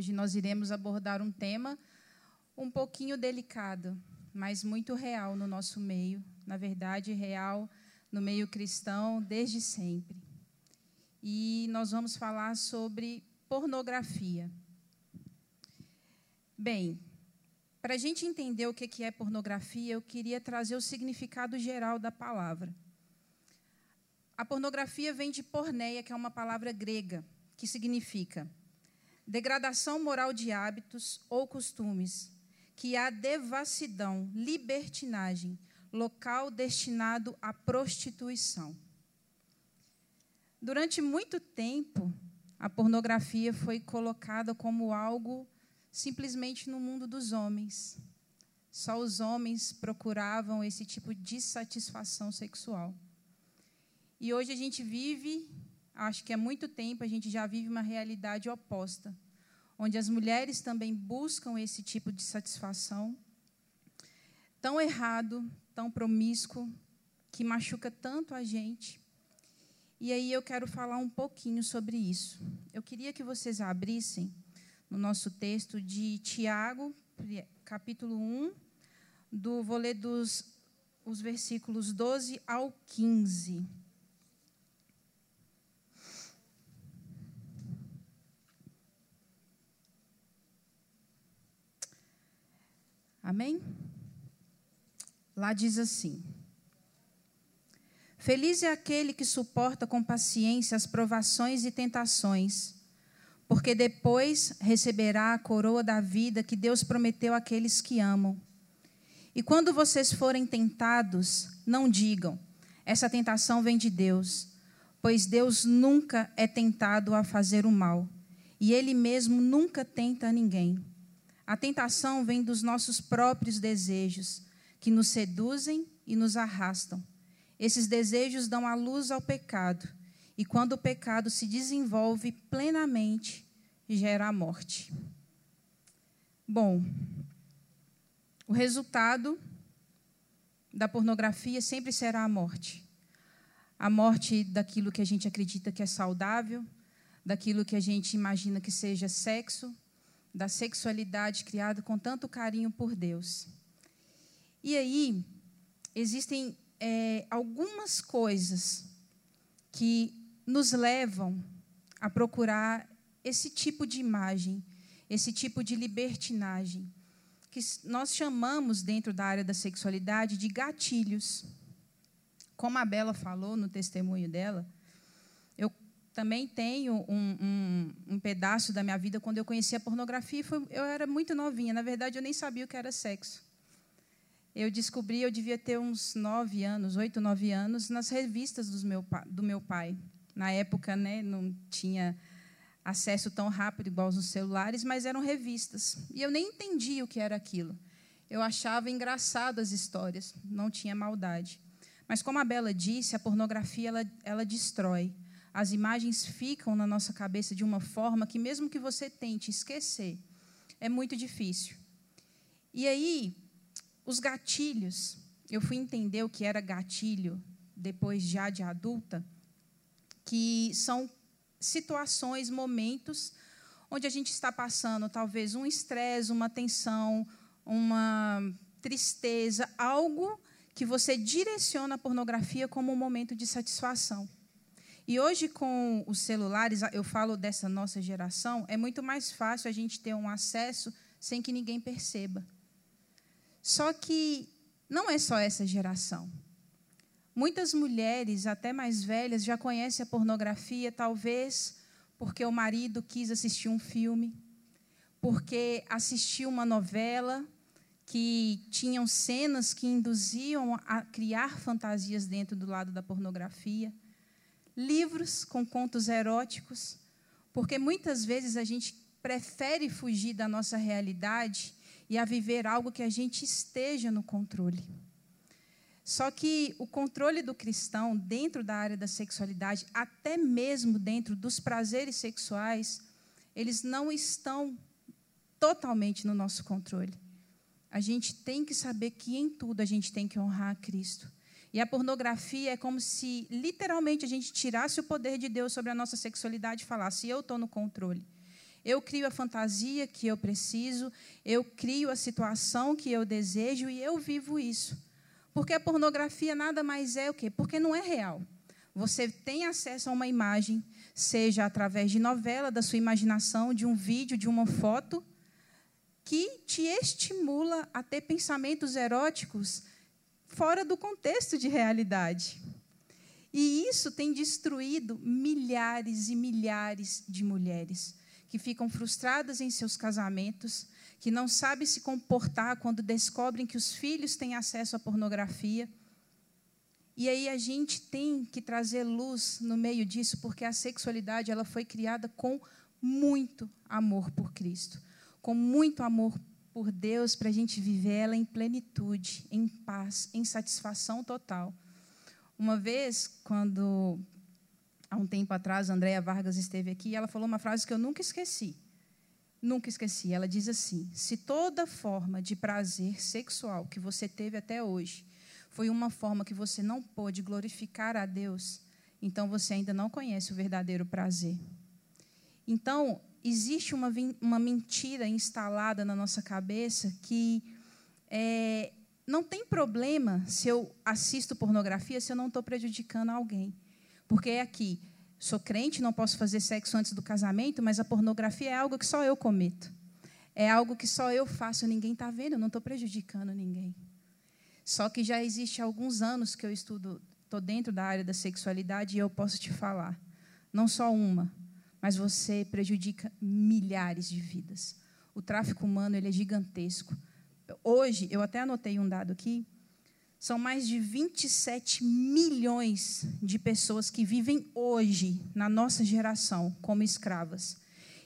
Hoje nós iremos abordar um tema um pouquinho delicado, mas muito real no nosso meio, na verdade, real no meio cristão desde sempre. E nós vamos falar sobre pornografia. Bem, para a gente entender o que é pornografia, eu queria trazer o significado geral da palavra. A pornografia vem de porneia, que é uma palavra grega, que significa degradação moral de hábitos ou costumes, que há devassidão, libertinagem, local destinado à prostituição. Durante muito tempo, a pornografia foi colocada como algo simplesmente no mundo dos homens. Só os homens procuravam esse tipo de satisfação sexual. E hoje a gente vive, acho que há muito tempo, a gente já vive uma realidade oposta, onde as mulheres também buscam esse tipo de satisfação tão errado, tão promíscuo, que machuca tanto a gente. E aí eu quero falar um pouquinho sobre isso. Eu queria que vocês abrissem no nosso texto de Tiago, capítulo 1, do, vou ler dos os versículos 12 ao 15. Amém? Lá diz assim: Feliz é aquele que suporta com paciência as provações e tentações porque depois receberá a coroa da vida que Deus prometeu àqueles que amam. E quando vocês forem tentados, não digam: essa tentação vem de Deus, pois Deus nunca é tentado a fazer o mal, e Ele mesmo nunca tenta ninguém. A tentação vem dos nossos próprios desejos, que nos seduzem e nos arrastam. Esses desejos dão a luz ao pecado e quando o pecado se desenvolve plenamente, gera a morte. Bom, o resultado da pornografia sempre será a morte. A morte daquilo que a gente acredita que é saudável, daquilo que a gente imagina que seja sexo, da sexualidade criada com tanto carinho por Deus. E aí, existem é, algumas coisas que nos levam a procurar esse tipo de imagem, esse tipo de libertinagem, que nós chamamos dentro da área da sexualidade de gatilhos. Como a Bela falou no testemunho dela, também tenho um, um, um pedaço da minha vida quando eu conheci a pornografia. Foi, eu era muito novinha, na verdade, eu nem sabia o que era sexo. Eu descobri, eu devia ter uns nove anos, oito, nove anos, nas revistas do meu, do meu pai. Na época, né, não tinha acesso tão rápido igual os celulares, mas eram revistas. E eu nem entendia o que era aquilo. Eu achava engraçado as histórias, não tinha maldade. Mas como a Bela disse, a pornografia ela, ela destrói. As imagens ficam na nossa cabeça de uma forma que mesmo que você tente esquecer, é muito difícil. E aí, os gatilhos, eu fui entender o que era gatilho depois já de adulta que são situações, momentos onde a gente está passando talvez um estresse, uma tensão, uma tristeza, algo que você direciona a pornografia como um momento de satisfação. E hoje, com os celulares, eu falo dessa nossa geração, é muito mais fácil a gente ter um acesso sem que ninguém perceba. Só que não é só essa geração. Muitas mulheres, até mais velhas, já conhecem a pornografia, talvez porque o marido quis assistir um filme, porque assistiu uma novela que tinham cenas que induziam a criar fantasias dentro do lado da pornografia, livros com contos eróticos, porque muitas vezes a gente prefere fugir da nossa realidade e a viver algo que a gente esteja no controle. Só que o controle do cristão dentro da área da sexualidade, até mesmo dentro dos prazeres sexuais, eles não estão totalmente no nosso controle. A gente tem que saber que em tudo a gente tem que honrar a Cristo. E a pornografia é como se literalmente a gente tirasse o poder de Deus sobre a nossa sexualidade e falasse: eu estou no controle. Eu crio a fantasia que eu preciso, eu crio a situação que eu desejo e eu vivo isso. Porque a pornografia nada mais é o quê? Porque não é real. Você tem acesso a uma imagem, seja através de novela, da sua imaginação, de um vídeo, de uma foto, que te estimula a ter pensamentos eróticos fora do contexto de realidade. E isso tem destruído milhares e milhares de mulheres que ficam frustradas em seus casamentos, que não sabem se comportar quando descobrem que os filhos têm acesso à pornografia. E aí a gente tem que trazer luz no meio disso, porque a sexualidade ela foi criada com muito amor por Cristo, com muito amor por Deus para a gente viver ela em plenitude, em paz, em satisfação total. Uma vez, quando há um tempo atrás, a Andréa Vargas esteve aqui, ela falou uma frase que eu nunca esqueci. Nunca esqueci. Ela diz assim: Se toda forma de prazer sexual que você teve até hoje foi uma forma que você não pôde glorificar a Deus, então você ainda não conhece o verdadeiro prazer. Então, existe uma, uma mentira instalada na nossa cabeça que é, não tem problema se eu assisto pornografia se eu não estou prejudicando alguém. Porque é aqui, sou crente, não posso fazer sexo antes do casamento, mas a pornografia é algo que só eu cometo. É algo que só eu faço, ninguém está vendo, eu não estou prejudicando ninguém. Só que já existe alguns anos que eu estudo, estou dentro da área da sexualidade e eu posso te falar. Não só uma, mas você prejudica milhares de vidas. O tráfico humano ele é gigantesco. Hoje, eu até anotei um dado aqui, são mais de 27 milhões de pessoas que vivem hoje, na nossa geração, como escravas.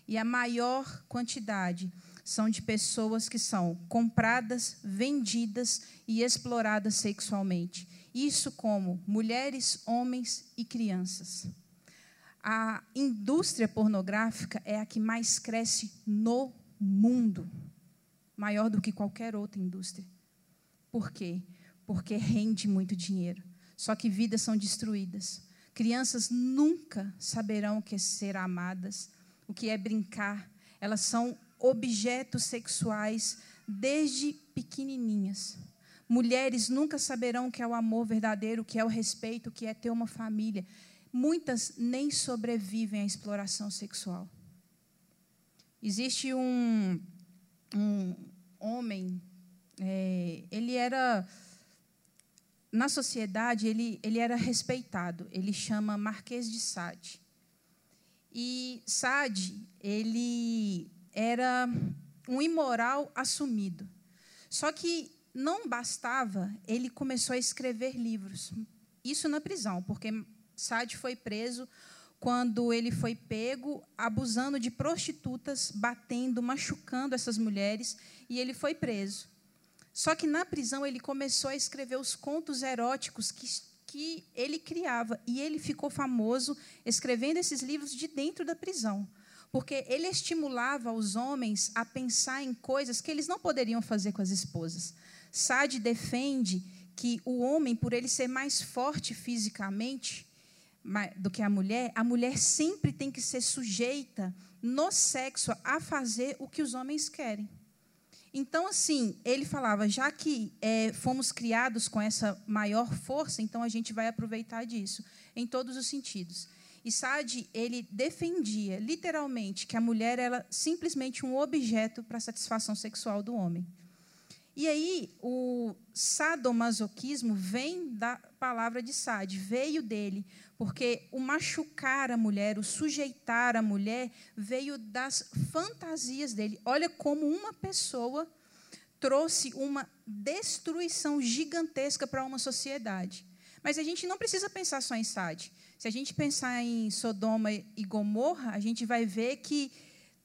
E a maior quantidade são de pessoas que são compradas, vendidas e exploradas sexualmente. Isso como mulheres, homens e crianças. A indústria pornográfica é a que mais cresce no mundo, maior do que qualquer outra indústria. Por quê? porque rende muito dinheiro. Só que vidas são destruídas. Crianças nunca saberão o que é ser amadas, o que é brincar. Elas são objetos sexuais desde pequenininhas. Mulheres nunca saberão o que é o amor verdadeiro, o que é o respeito, o que é ter uma família. Muitas nem sobrevivem à exploração sexual. Existe um, um homem, é, ele era na sociedade ele, ele era respeitado. Ele chama Marquês de Sade. E Sade, ele era um imoral assumido. Só que não bastava, ele começou a escrever livros. Isso na prisão, porque Sade foi preso quando ele foi pego abusando de prostitutas, batendo, machucando essas mulheres, e ele foi preso. Só que na prisão ele começou a escrever os contos eróticos que, que ele criava. E ele ficou famoso escrevendo esses livros de dentro da prisão. Porque ele estimulava os homens a pensar em coisas que eles não poderiam fazer com as esposas. Sade defende que o homem, por ele ser mais forte fisicamente do que a mulher, a mulher sempre tem que ser sujeita no sexo a fazer o que os homens querem. Então, assim, ele falava, já que é, fomos criados com essa maior força, então a gente vai aproveitar disso, em todos os sentidos. E Sade, ele defendia, literalmente, que a mulher era simplesmente um objeto para a satisfação sexual do homem. E aí, o sadomasoquismo vem da palavra de Sade, veio dele, porque o machucar a mulher, o sujeitar a mulher, veio das fantasias dele. Olha como uma pessoa trouxe uma destruição gigantesca para uma sociedade. Mas a gente não precisa pensar só em Sade. Se a gente pensar em Sodoma e Gomorra, a gente vai ver que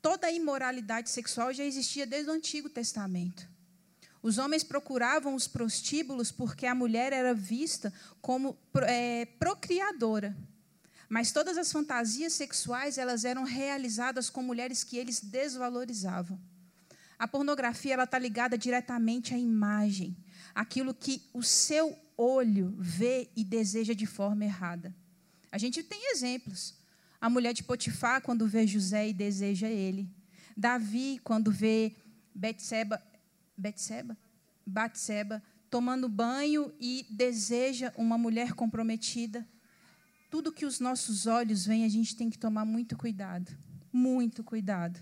toda a imoralidade sexual já existia desde o Antigo Testamento. Os homens procuravam os prostíbulos porque a mulher era vista como é, procriadora. Mas todas as fantasias sexuais elas eram realizadas com mulheres que eles desvalorizavam. A pornografia ela está ligada diretamente à imagem, aquilo que o seu olho vê e deseja de forma errada. A gente tem exemplos. A mulher de Potifar, quando vê José e deseja ele. Davi, quando vê Betseba, Betseba, Batseba tomando banho e deseja uma mulher comprometida. Tudo que os nossos olhos veem, a gente tem que tomar muito cuidado, muito cuidado.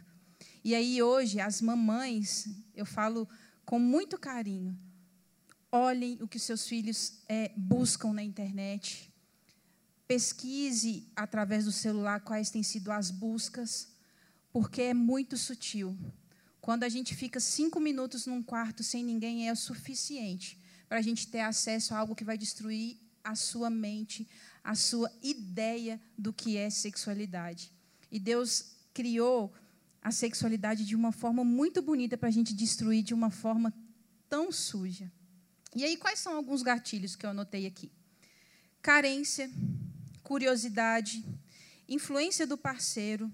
E aí hoje as mamães, eu falo com muito carinho, olhem o que seus filhos é, buscam na internet, pesquise através do celular quais têm sido as buscas, porque é muito sutil. Quando a gente fica cinco minutos num quarto sem ninguém, é o suficiente para a gente ter acesso a algo que vai destruir a sua mente, a sua ideia do que é sexualidade. E Deus criou a sexualidade de uma forma muito bonita para a gente destruir de uma forma tão suja. E aí, quais são alguns gatilhos que eu anotei aqui? Carência, curiosidade, influência do parceiro,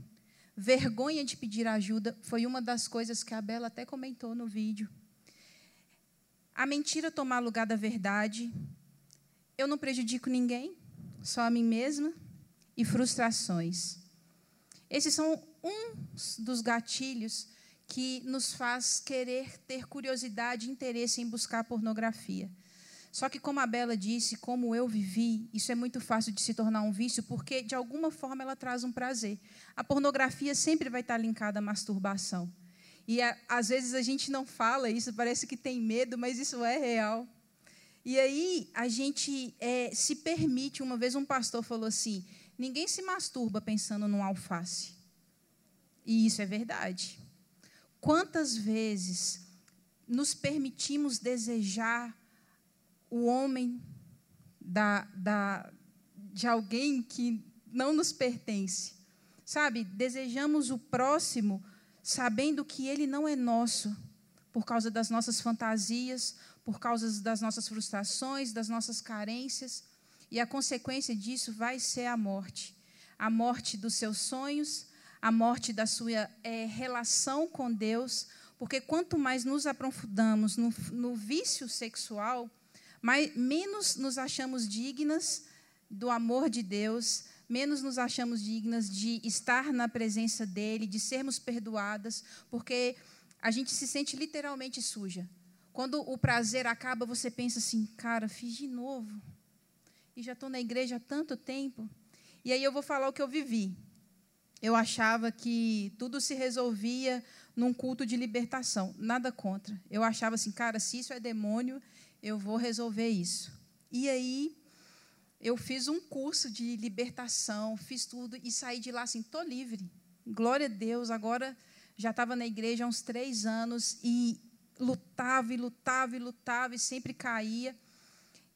vergonha de pedir ajuda, foi uma das coisas que a Bela até comentou no vídeo. A mentira tomar lugar da verdade, eu não prejudico ninguém, só a mim mesma, e frustrações. Esses são uns dos gatilhos que nos faz querer ter curiosidade e interesse em buscar pornografia. Só que, como a Bela disse, como eu vivi, isso é muito fácil de se tornar um vício, porque, de alguma forma, ela traz um prazer. A pornografia sempre vai estar linkada à masturbação. E, a, às vezes, a gente não fala isso, parece que tem medo, mas isso é real. E aí, a gente é, se permite. Uma vez, um pastor falou assim: ninguém se masturba pensando num alface. E isso é verdade. Quantas vezes nos permitimos desejar o homem da, da, de alguém que não nos pertence. Sabe, desejamos o próximo sabendo que ele não é nosso, por causa das nossas fantasias, por causa das nossas frustrações, das nossas carências. E a consequência disso vai ser a morte a morte dos seus sonhos, a morte da sua é, relação com Deus, porque quanto mais nos aprofundamos no, no vício sexual, mais, menos nos achamos dignas do amor de Deus, menos nos achamos dignas de estar na presença dEle, de sermos perdoadas, porque a gente se sente literalmente suja. Quando o prazer acaba, você pensa assim, cara, fiz de novo. E já estou na igreja há tanto tempo. E aí eu vou falar o que eu vivi. Eu achava que tudo se resolvia num culto de libertação. Nada contra. Eu achava assim, cara, se isso é demônio, eu vou resolver isso. E aí eu fiz um curso de libertação, fiz tudo e saí de lá assim, tô livre. Glória a Deus. Agora já estava na igreja há uns três anos e lutava e lutava e lutava e sempre caía.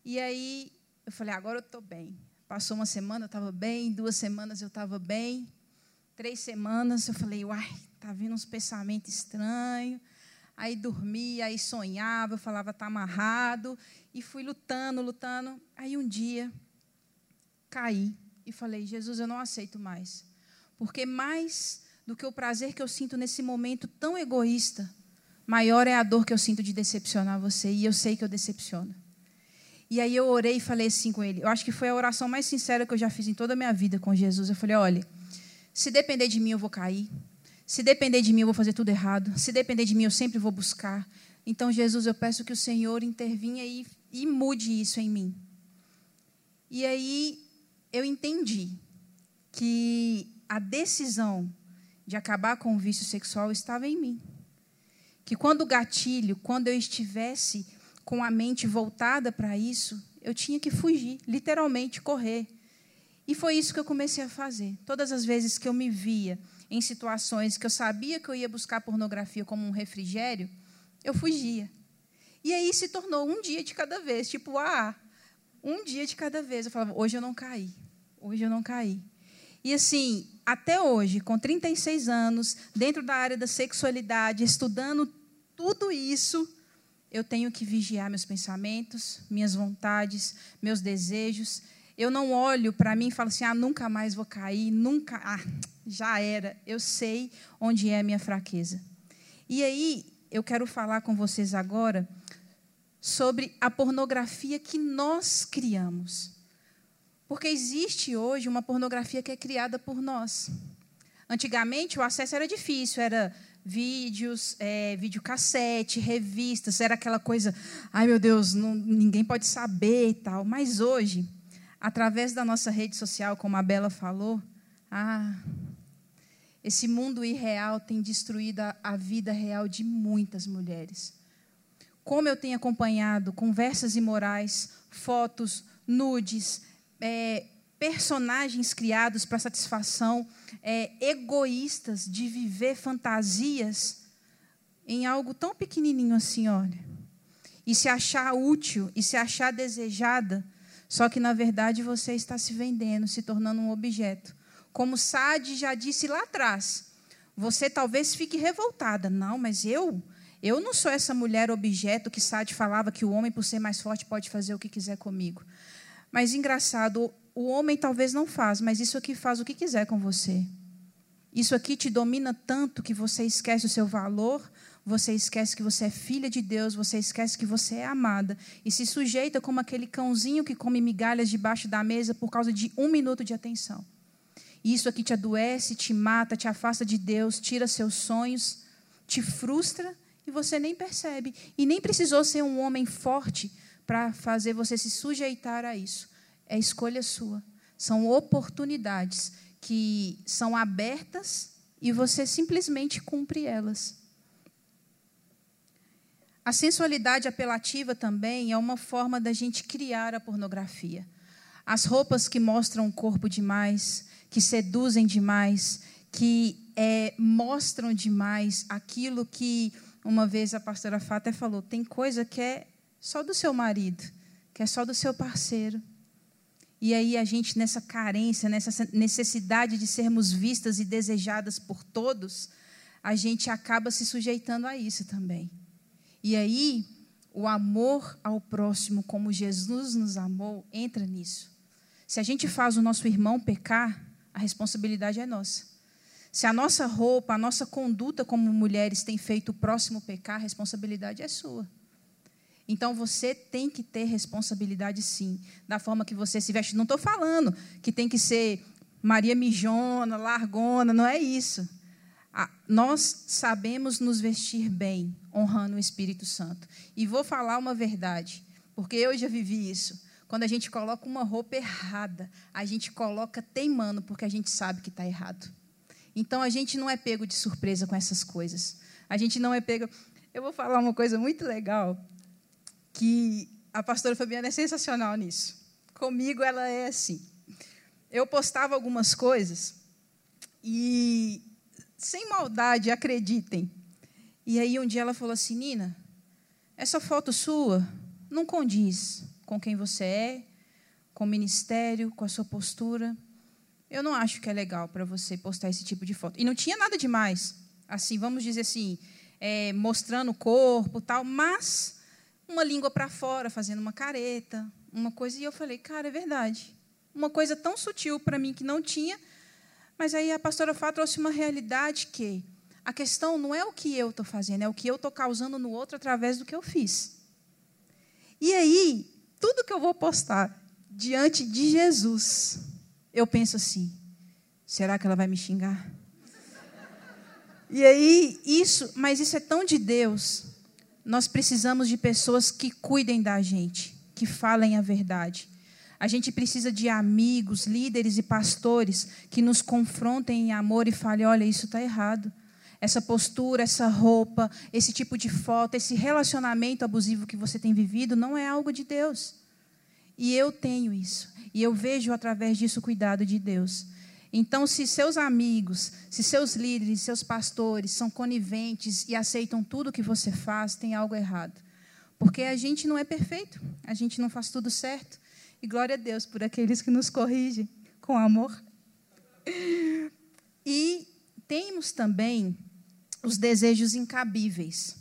E aí eu falei, agora eu estou bem. Passou uma semana, eu estava bem, duas semanas eu estava bem, três semanas eu falei, uai, tá vindo uns pensamentos estranhos aí dormia, aí sonhava, eu falava, está amarrado, e fui lutando, lutando. Aí um dia caí e falei, Jesus, eu não aceito mais. Porque mais do que o prazer que eu sinto nesse momento tão egoísta, maior é a dor que eu sinto de decepcionar você, e eu sei que eu decepciono. E aí eu orei e falei assim com ele. Eu acho que foi a oração mais sincera que eu já fiz em toda a minha vida com Jesus. Eu falei: olha, se depender de mim, eu vou cair. Se depender de mim, eu vou fazer tudo errado. Se depender de mim, eu sempre vou buscar. Então, Jesus, eu peço que o Senhor intervinha e, e mude isso em mim. E aí eu entendi que a decisão de acabar com o vício sexual estava em mim. Que quando o gatilho, quando eu estivesse com a mente voltada para isso, eu tinha que fugir, literalmente correr. E foi isso que eu comecei a fazer. Todas as vezes que eu me via em situações que eu sabia que eu ia buscar pornografia como um refrigério, eu fugia. E aí se tornou um dia de cada vez, tipo, ah, um dia de cada vez. Eu falava, hoje eu não caí, hoje eu não caí. E assim, até hoje, com 36 anos, dentro da área da sexualidade, estudando tudo isso, eu tenho que vigiar meus pensamentos, minhas vontades, meus desejos. Eu não olho para mim e falo assim: ah, nunca mais vou cair, nunca. Ah, já era. Eu sei onde é a minha fraqueza. E aí, eu quero falar com vocês agora sobre a pornografia que nós criamos. Porque existe hoje uma pornografia que é criada por nós. Antigamente, o acesso era difícil, era vídeos, é, videocassete, revistas, era aquela coisa, ai meu Deus, não, ninguém pode saber e tal. Mas hoje, através da nossa rede social, como a Bela falou, ah, esse mundo irreal tem destruído a, a vida real de muitas mulheres. Como eu tenho acompanhado conversas imorais, fotos, nudes, é, personagens criados para satisfação é, egoístas de viver fantasias em algo tão pequenininho assim, olha. E se achar útil e se achar desejada, só que na verdade você está se vendendo, se tornando um objeto. Como Sade já disse lá atrás, você talvez fique revoltada. Não, mas eu, eu não sou essa mulher objeto que Sade falava que o homem, por ser mais forte, pode fazer o que quiser comigo. Mas engraçado, o homem talvez não faz, mas isso aqui faz o que quiser com você. Isso aqui te domina tanto que você esquece o seu valor, você esquece que você é filha de Deus, você esquece que você é amada e se sujeita como aquele cãozinho que come migalhas debaixo da mesa por causa de um minuto de atenção. Isso aqui te adoece, te mata, te afasta de Deus, tira seus sonhos, te frustra e você nem percebe. E nem precisou ser um homem forte para fazer você se sujeitar a isso é escolha sua. São oportunidades que são abertas e você simplesmente cumpre elas. A sensualidade apelativa também é uma forma da gente criar a pornografia. As roupas que mostram o corpo demais, que seduzem demais, que é, mostram demais aquilo que uma vez a pastora Fata falou: tem coisa que é só do seu marido, que é só do seu parceiro. E aí a gente, nessa carência, nessa necessidade de sermos vistas e desejadas por todos, a gente acaba se sujeitando a isso também. E aí, o amor ao próximo, como Jesus nos amou, entra nisso. Se a gente faz o nosso irmão pecar, a responsabilidade é nossa. Se a nossa roupa, a nossa conduta como mulheres tem feito o próximo pecar, a responsabilidade é sua. Então você tem que ter responsabilidade sim, da forma que você se veste. Não estou falando que tem que ser Maria Mijona, Largona, não é isso. Nós sabemos nos vestir bem, honrando o Espírito Santo. E vou falar uma verdade, porque eu já vivi isso. Quando a gente coloca uma roupa errada, a gente coloca teimando, porque a gente sabe que está errado. Então a gente não é pego de surpresa com essas coisas. A gente não é pego. Eu vou falar uma coisa muito legal que a pastora Fabiana é sensacional nisso. Comigo ela é assim. Eu postava algumas coisas e, sem maldade, acreditem. E aí um dia ela falou assim: Nina, essa foto sua não condiz com quem você é, com o ministério, com a sua postura. Eu não acho que é legal para você postar esse tipo de foto. E não tinha nada demais, assim, vamos dizer assim, é, mostrando o corpo, tal, mas uma língua para fora, fazendo uma careta, uma coisa. E eu falei, cara, é verdade. Uma coisa tão sutil para mim que não tinha. Mas aí a pastora Fá trouxe uma realidade que a questão não é o que eu estou fazendo, é o que eu estou causando no outro através do que eu fiz. E aí, tudo que eu vou postar diante de Jesus, eu penso assim: será que ela vai me xingar? E aí, isso, mas isso é tão de Deus, nós precisamos de pessoas que cuidem da gente, que falem a verdade. A gente precisa de amigos, líderes e pastores que nos confrontem em amor e falem: olha, isso está errado. Essa postura, essa roupa, esse tipo de foto, esse relacionamento abusivo que você tem vivido não é algo de Deus. E eu tenho isso. E eu vejo através disso o cuidado de Deus. Então, se seus amigos, se seus líderes, seus pastores são coniventes e aceitam tudo que você faz, tem algo errado. Porque a gente não é perfeito, a gente não faz tudo certo. E glória a Deus por aqueles que nos corrigem com amor. E temos também os desejos incabíveis,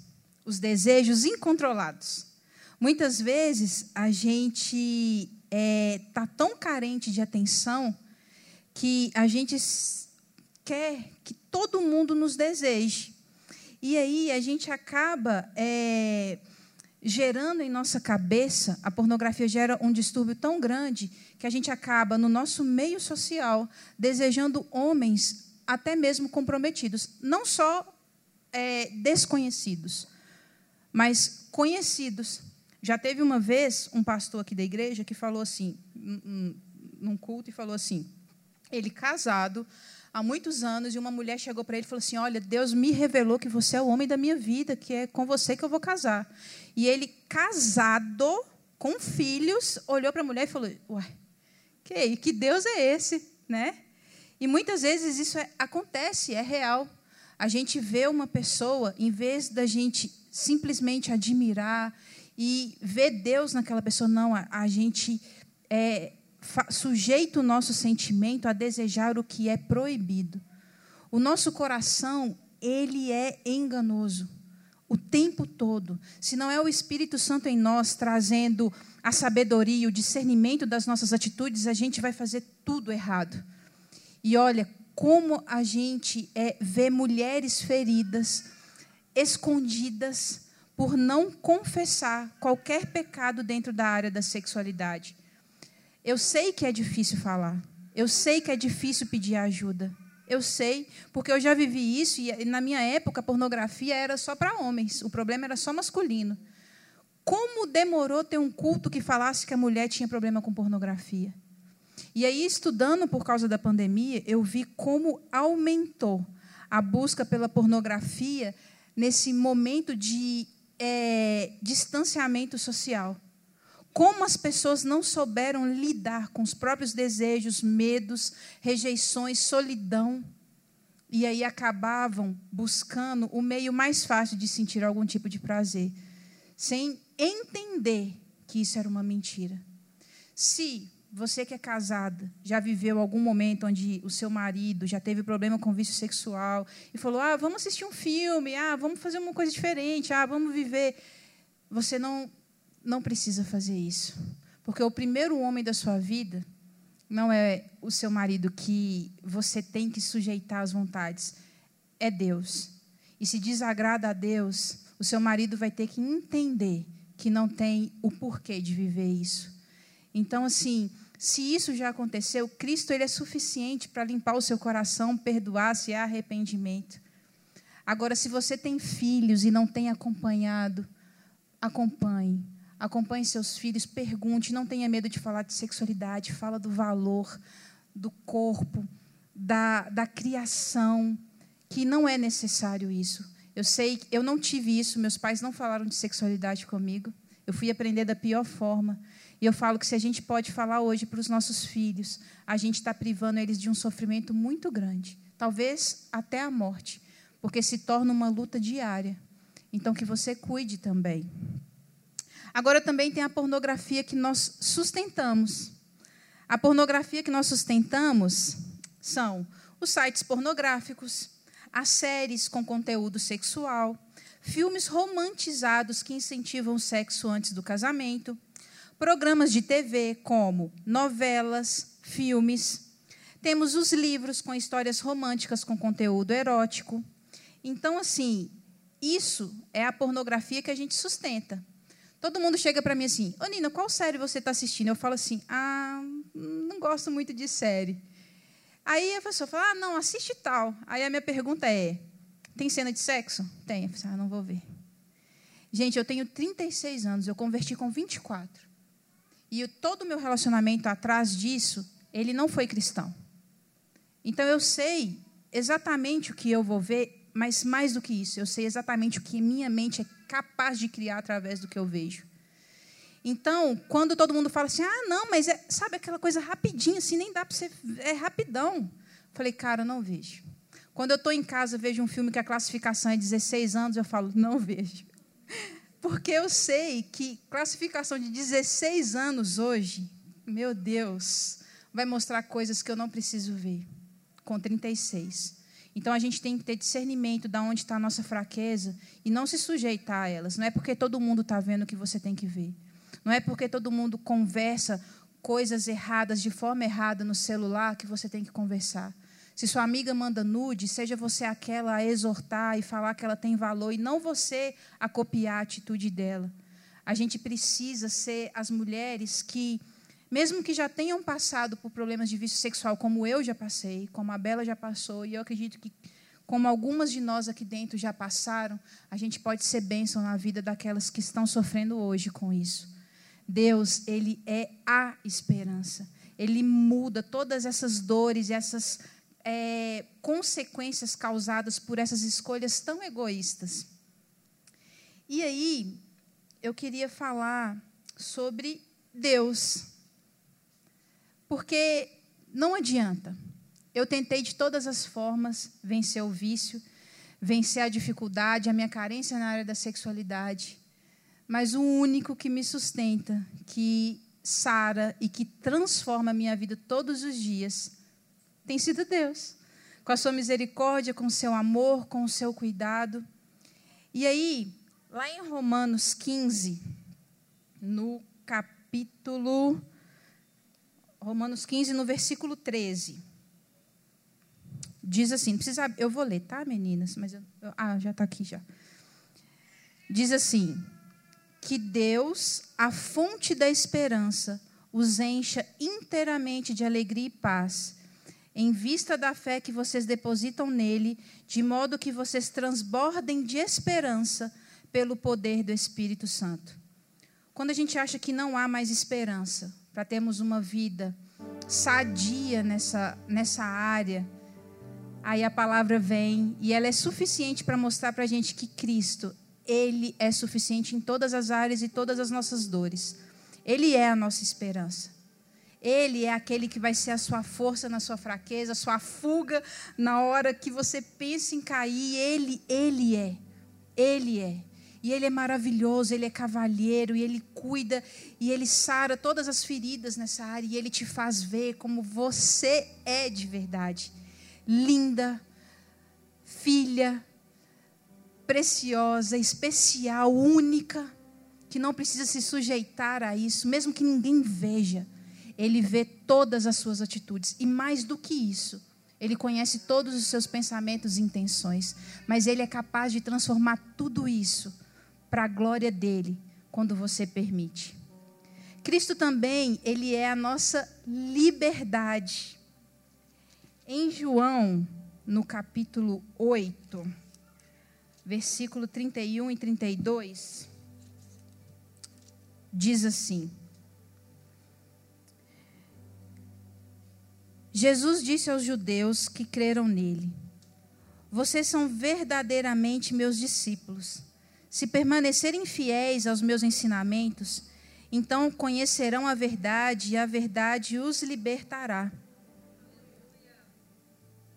os desejos incontrolados. Muitas vezes a gente está é, tá tão carente de atenção que a gente quer que todo mundo nos deseje. E aí a gente acaba é, gerando em nossa cabeça, a pornografia gera um distúrbio tão grande que a gente acaba, no nosso meio social, desejando homens até mesmo comprometidos. Não só é, desconhecidos, mas conhecidos. Já teve uma vez um pastor aqui da igreja que falou assim, num culto, e falou assim: ele casado há muitos anos, e uma mulher chegou para ele e falou assim: Olha, Deus me revelou que você é o homem da minha vida, que é com você que eu vou casar. E ele, casado, com filhos, olhou para a mulher e falou: Ué, que, que Deus é esse? Né? E muitas vezes isso é, acontece, é real. A gente vê uma pessoa, em vez da gente simplesmente admirar e ver Deus naquela pessoa, não, a, a gente é, sujeita o nosso sentimento a desejar o que é proibido. O nosso coração, ele é enganoso o tempo todo. Se não é o Espírito Santo em nós trazendo a sabedoria, o discernimento das nossas atitudes, a gente vai fazer tudo errado. E olha como a gente é, vê mulheres feridas, escondidas, por não confessar qualquer pecado dentro da área da sexualidade. Eu sei que é difícil falar. Eu sei que é difícil pedir ajuda. Eu sei, porque eu já vivi isso e na minha época a pornografia era só para homens. O problema era só masculino. Como demorou ter um culto que falasse que a mulher tinha problema com pornografia? E aí, estudando por causa da pandemia, eu vi como aumentou a busca pela pornografia nesse momento de é, distanciamento social. Como as pessoas não souberam lidar com os próprios desejos, medos, rejeições, solidão. E aí acabavam buscando o meio mais fácil de sentir algum tipo de prazer, sem entender que isso era uma mentira. Se você que é casada já viveu algum momento onde o seu marido já teve problema com vício sexual e falou: "Ah, vamos assistir um filme, ah, vamos fazer uma coisa diferente, ah, vamos viver". Você não não precisa fazer isso. Porque o primeiro homem da sua vida não é o seu marido que você tem que sujeitar às vontades, é Deus. E se desagrada a Deus, o seu marido vai ter que entender que não tem o porquê de viver isso. Então, assim, se isso já aconteceu, Cristo ele é suficiente para limpar o seu coração, perdoar se há arrependimento. Agora, se você tem filhos e não tem acompanhado, acompanhe Acompanhe seus filhos, pergunte, não tenha medo de falar de sexualidade, fala do valor do corpo, da, da criação, que não é necessário isso. Eu sei, eu não tive isso, meus pais não falaram de sexualidade comigo. Eu fui aprender da pior forma. E eu falo que se a gente pode falar hoje para os nossos filhos, a gente está privando eles de um sofrimento muito grande, talvez até a morte, porque se torna uma luta diária. Então, que você cuide também. Agora também tem a pornografia que nós sustentamos. A pornografia que nós sustentamos são os sites pornográficos, as séries com conteúdo sexual, filmes romantizados que incentivam o sexo antes do casamento, programas de TV como novelas, filmes. Temos os livros com histórias românticas com conteúdo erótico. Então, assim, isso é a pornografia que a gente sustenta. Todo mundo chega para mim assim, ô Nina, qual série você está assistindo? Eu falo assim, ah, não gosto muito de série. Aí a pessoa fala, ah, não, assiste tal. Aí a minha pergunta é, tem cena de sexo? Tem. Eu falo, ah, não vou ver. Gente, eu tenho 36 anos, eu converti com 24. E todo o meu relacionamento atrás disso, ele não foi cristão. Então eu sei exatamente o que eu vou ver, mas mais do que isso, eu sei exatamente o que minha mente é capaz de criar através do que eu vejo. Então, quando todo mundo fala assim, ah, não, mas é, sabe aquela coisa rapidinha, assim, nem dá para ser, é rapidão. Falei, cara, não vejo. Quando eu estou em casa, vejo um filme que a classificação é 16 anos, eu falo, não vejo. Porque eu sei que classificação de 16 anos hoje, meu Deus, vai mostrar coisas que eu não preciso ver com 36. Então a gente tem que ter discernimento de onde está a nossa fraqueza e não se sujeitar a elas. Não é porque todo mundo está vendo que você tem que ver. Não é porque todo mundo conversa coisas erradas de forma errada no celular que você tem que conversar. Se sua amiga manda nude, seja você aquela a exortar e falar que ela tem valor e não você a copiar a atitude dela. A gente precisa ser as mulheres que mesmo que já tenham passado por problemas de vício sexual, como eu já passei, como a Bela já passou, e eu acredito que como algumas de nós aqui dentro já passaram, a gente pode ser bênção na vida daquelas que estão sofrendo hoje com isso. Deus, Ele é a esperança. Ele muda todas essas dores, essas é, consequências causadas por essas escolhas tão egoístas. E aí, eu queria falar sobre Deus. Porque não adianta. Eu tentei de todas as formas vencer o vício, vencer a dificuldade, a minha carência na área da sexualidade. Mas o único que me sustenta, que sara e que transforma a minha vida todos os dias, tem sido Deus. Com a sua misericórdia, com o seu amor, com o seu cuidado. E aí, lá em Romanos 15, no capítulo. Romanos 15, no versículo 13. Diz assim, precisa, eu vou ler, tá, meninas? Mas eu, eu, ah, já está aqui já. Diz assim: que Deus, a fonte da esperança, os encha inteiramente de alegria e paz, em vista da fé que vocês depositam nele, de modo que vocês transbordem de esperança pelo poder do Espírito Santo. Quando a gente acha que não há mais esperança para termos uma vida sadia nessa, nessa área, aí a palavra vem e ela é suficiente para mostrar para a gente que Cristo ele é suficiente em todas as áreas e todas as nossas dores. Ele é a nossa esperança. Ele é aquele que vai ser a sua força na sua fraqueza, a sua fuga na hora que você pensa em cair. Ele, ele é. Ele é. E ele é maravilhoso, ele é cavalheiro, e ele cuida, e ele sara todas as feridas nessa área, e ele te faz ver como você é de verdade. Linda, filha, preciosa, especial, única, que não precisa se sujeitar a isso, mesmo que ninguém veja. Ele vê todas as suas atitudes. E mais do que isso, ele conhece todos os seus pensamentos e intenções. Mas ele é capaz de transformar tudo isso para a glória dele, quando você permite. Cristo também, ele é a nossa liberdade. Em João, no capítulo 8, versículo 31 e 32, diz assim: Jesus disse aos judeus que creram nele: Vocês são verdadeiramente meus discípulos. Se permanecerem fiéis aos meus ensinamentos, então conhecerão a verdade e a verdade os libertará.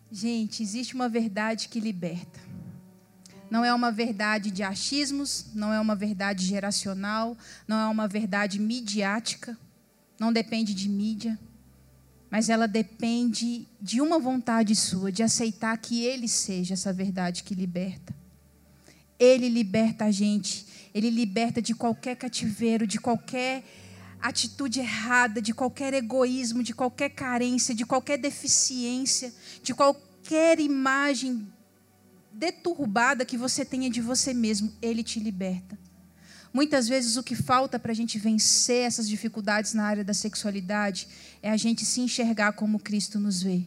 Gente, existe uma verdade que liberta. Não é uma verdade de achismos, não é uma verdade geracional, não é uma verdade midiática, não depende de mídia, mas ela depende de uma vontade sua, de aceitar que Ele seja essa verdade que liberta. Ele liberta a gente, Ele liberta de qualquer cativeiro, de qualquer atitude errada, de qualquer egoísmo, de qualquer carência, de qualquer deficiência, de qualquer imagem deturbada que você tenha de você mesmo, Ele te liberta. Muitas vezes o que falta para a gente vencer essas dificuldades na área da sexualidade é a gente se enxergar como Cristo nos vê.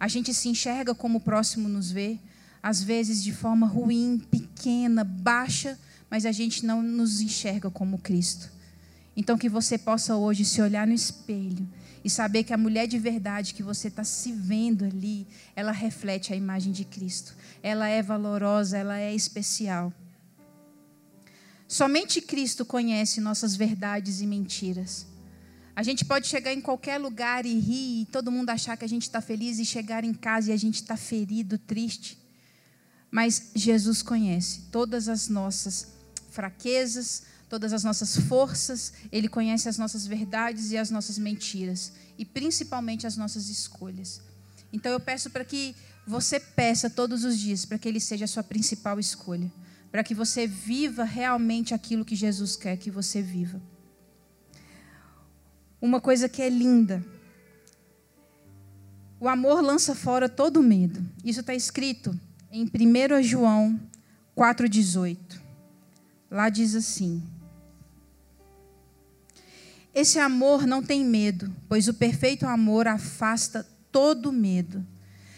A gente se enxerga como o próximo nos vê, às vezes de forma ruim, pequena, baixa, mas a gente não nos enxerga como Cristo. Então que você possa hoje se olhar no espelho e saber que a mulher de verdade que você está se vendo ali, ela reflete a imagem de Cristo. Ela é valorosa, ela é especial. Somente Cristo conhece nossas verdades e mentiras. A gente pode chegar em qualquer lugar e rir, e todo mundo achar que a gente está feliz, e chegar em casa e a gente está ferido, triste. Mas Jesus conhece todas as nossas fraquezas, todas as nossas forças, Ele conhece as nossas verdades e as nossas mentiras, e principalmente as nossas escolhas. Então eu peço para que você peça todos os dias para que Ele seja a sua principal escolha, para que você viva realmente aquilo que Jesus quer que você viva. Uma coisa que é linda. O amor lança fora todo medo. Isso está escrito em 1 João 4,18. Lá diz assim: esse amor não tem medo, pois o perfeito amor afasta todo medo.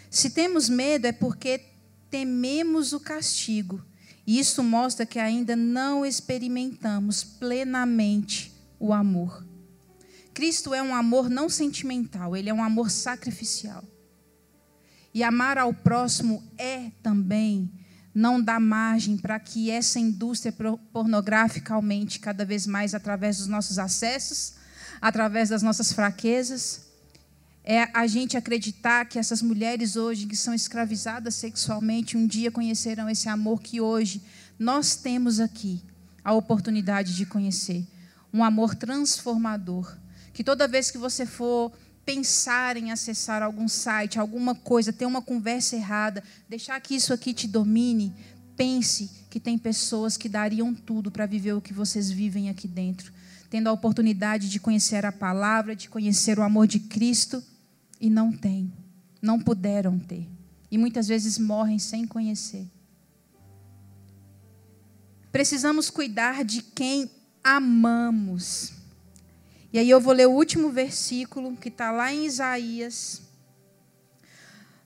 Se temos medo é porque tememos o castigo. E isso mostra que ainda não experimentamos plenamente o amor. Cristo é um amor não sentimental, ele é um amor sacrificial. E amar ao próximo é também não dar margem para que essa indústria pornográfica aumente cada vez mais através dos nossos acessos, através das nossas fraquezas, é a gente acreditar que essas mulheres hoje que são escravizadas sexualmente um dia conhecerão esse amor que hoje nós temos aqui a oportunidade de conhecer, um amor transformador, que toda vez que você for pensar em acessar algum site, alguma coisa, ter uma conversa errada, deixar que isso aqui te domine, pense que tem pessoas que dariam tudo para viver o que vocês vivem aqui dentro, tendo a oportunidade de conhecer a palavra, de conhecer o amor de Cristo e não têm, não puderam ter. E muitas vezes morrem sem conhecer. Precisamos cuidar de quem amamos. E aí eu vou ler o último versículo que está lá em Isaías,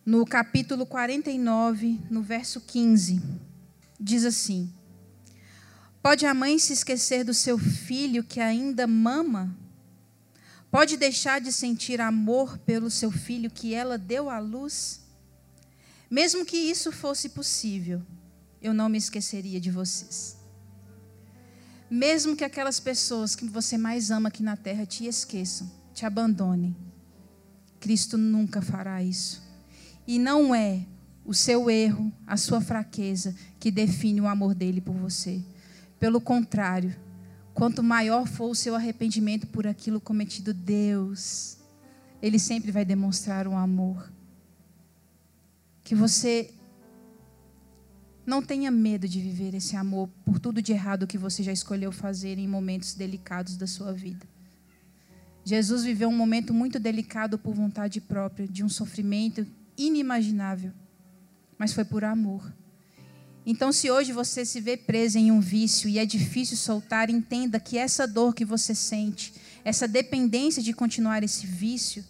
no capítulo 49, no verso 15. Diz assim: Pode a mãe se esquecer do seu filho que ainda mama? Pode deixar de sentir amor pelo seu filho que ela deu à luz? Mesmo que isso fosse possível, eu não me esqueceria de vocês. Mesmo que aquelas pessoas que você mais ama aqui na terra te esqueçam, te abandonem, Cristo nunca fará isso. E não é o seu erro, a sua fraqueza que define o amor dele por você. Pelo contrário, Quanto maior for o seu arrependimento por aquilo cometido, Deus, Ele sempre vai demonstrar um amor. Que você não tenha medo de viver esse amor por tudo de errado que você já escolheu fazer em momentos delicados da sua vida. Jesus viveu um momento muito delicado por vontade própria, de um sofrimento inimaginável, mas foi por amor. Então, se hoje você se vê preso em um vício e é difícil soltar, entenda que essa dor que você sente, essa dependência de continuar esse vício,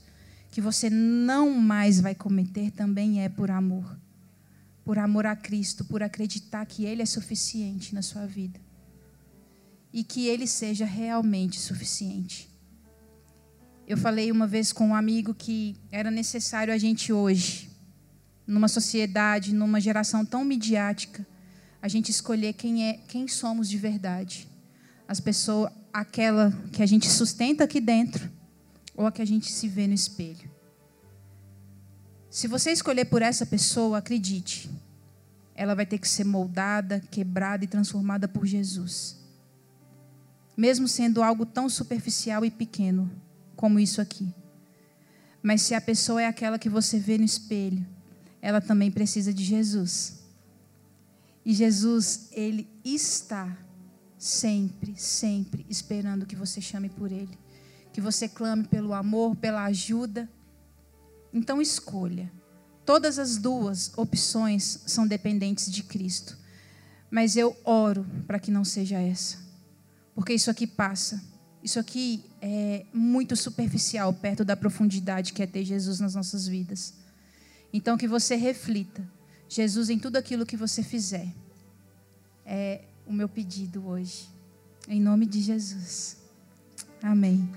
que você não mais vai cometer, também é por amor. Por amor a Cristo, por acreditar que Ele é suficiente na sua vida. E que Ele seja realmente suficiente. Eu falei uma vez com um amigo que era necessário a gente hoje numa sociedade, numa geração tão midiática, a gente escolher quem é, quem somos de verdade. As pessoas, aquela que a gente sustenta aqui dentro ou a que a gente se vê no espelho. Se você escolher por essa pessoa, acredite, ela vai ter que ser moldada, quebrada e transformada por Jesus. Mesmo sendo algo tão superficial e pequeno como isso aqui. Mas se a pessoa é aquela que você vê no espelho, ela também precisa de Jesus. E Jesus, ele está sempre, sempre esperando que você chame por ele, que você clame pelo amor, pela ajuda. Então escolha. Todas as duas opções são dependentes de Cristo. Mas eu oro para que não seja essa. Porque isso aqui passa. Isso aqui é muito superficial perto da profundidade que é ter Jesus nas nossas vidas. Então, que você reflita Jesus em tudo aquilo que você fizer. É o meu pedido hoje. Em nome de Jesus. Amém.